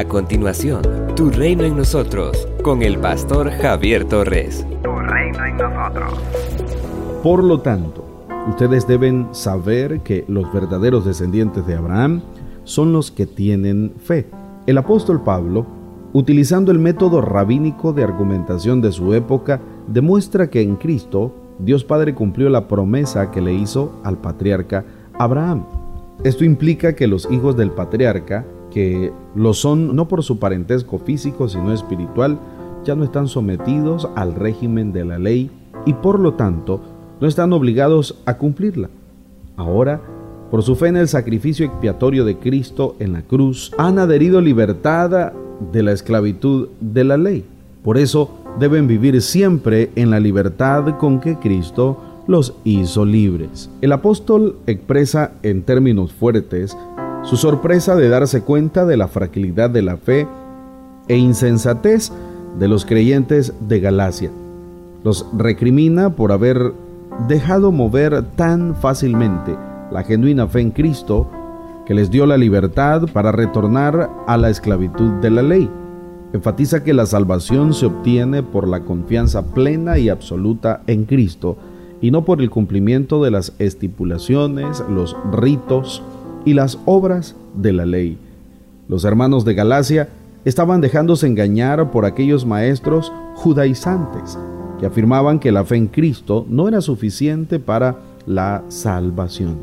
A continuación, Tu Reino en Nosotros, con el pastor Javier Torres. Tu Reino en Nosotros. Por lo tanto, ustedes deben saber que los verdaderos descendientes de Abraham son los que tienen fe. El apóstol Pablo, utilizando el método rabínico de argumentación de su época, demuestra que en Cristo Dios Padre cumplió la promesa que le hizo al patriarca Abraham. Esto implica que los hijos del patriarca, que lo son no por su parentesco físico sino espiritual, ya no están sometidos al régimen de la ley y por lo tanto no están obligados a cumplirla. Ahora, por su fe en el sacrificio expiatorio de Cristo en la cruz, han adherido libertad de la esclavitud de la ley. Por eso deben vivir siempre en la libertad con que Cristo los hizo libres. El apóstol expresa en términos fuertes su sorpresa de darse cuenta de la fragilidad de la fe e insensatez de los creyentes de Galacia. Los recrimina por haber dejado mover tan fácilmente la genuina fe en Cristo que les dio la libertad para retornar a la esclavitud de la ley. Enfatiza que la salvación se obtiene por la confianza plena y absoluta en Cristo y no por el cumplimiento de las estipulaciones, los ritos y las obras de la ley. Los hermanos de Galacia estaban dejándose engañar por aquellos maestros judaizantes que afirmaban que la fe en Cristo no era suficiente para la salvación.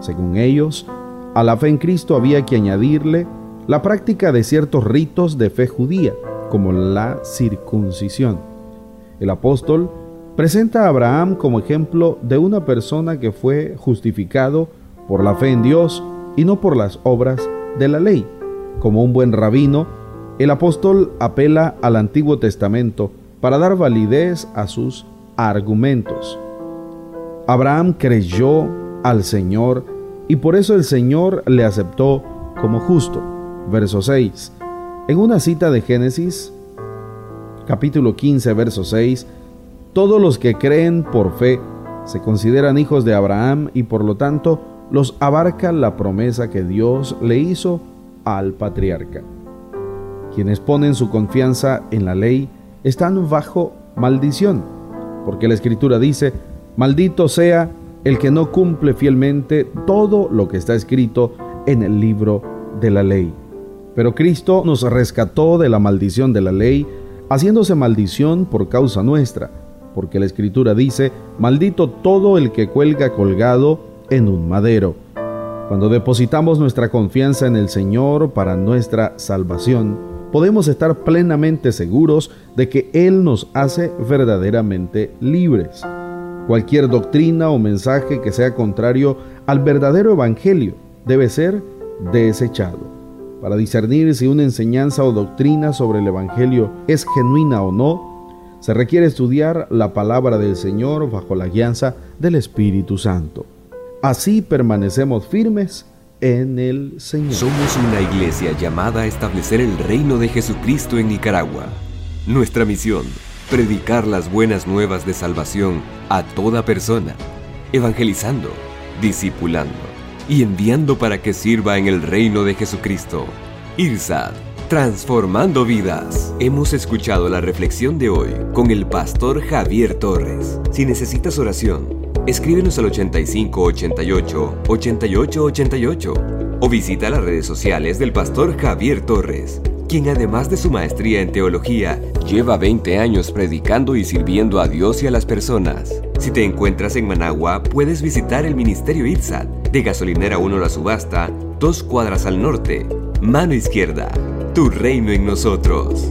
Según ellos, a la fe en Cristo había que añadirle la práctica de ciertos ritos de fe judía, como la circuncisión. El apóstol presenta a Abraham como ejemplo de una persona que fue justificado por la fe en Dios y no por las obras de la ley. Como un buen rabino, el apóstol apela al Antiguo Testamento para dar validez a sus argumentos. Abraham creyó al Señor y por eso el Señor le aceptó como justo verso 6. En una cita de Génesis, capítulo 15, verso 6, todos los que creen por fe se consideran hijos de Abraham y por lo tanto los abarca la promesa que Dios le hizo al patriarca. Quienes ponen su confianza en la ley están bajo maldición, porque la escritura dice, maldito sea el que no cumple fielmente todo lo que está escrito en el libro de la ley. Pero Cristo nos rescató de la maldición de la ley, haciéndose maldición por causa nuestra, porque la Escritura dice, maldito todo el que cuelga colgado en un madero. Cuando depositamos nuestra confianza en el Señor para nuestra salvación, podemos estar plenamente seguros de que Él nos hace verdaderamente libres. Cualquier doctrina o mensaje que sea contrario al verdadero Evangelio debe ser desechado. Para discernir si una enseñanza o doctrina sobre el Evangelio es genuina o no, se requiere estudiar la palabra del Señor bajo la guianza del Espíritu Santo. Así permanecemos firmes en el Señor. Somos una iglesia llamada a establecer el reino de Jesucristo en Nicaragua. Nuestra misión, predicar las buenas nuevas de salvación a toda persona, evangelizando, discipulando y enviando para que sirva en el reino de Jesucristo. IRSAD, transformando vidas. Hemos escuchado la reflexión de hoy con el pastor Javier Torres. Si necesitas oración, escríbenos al 8588 8888 o visita las redes sociales del pastor Javier Torres quien además de su maestría en teología, lleva 20 años predicando y sirviendo a Dios y a las personas. Si te encuentras en Managua, puedes visitar el Ministerio ITSAT de Gasolinera 1 La Subasta, dos cuadras al norte, mano izquierda. Tu reino en nosotros.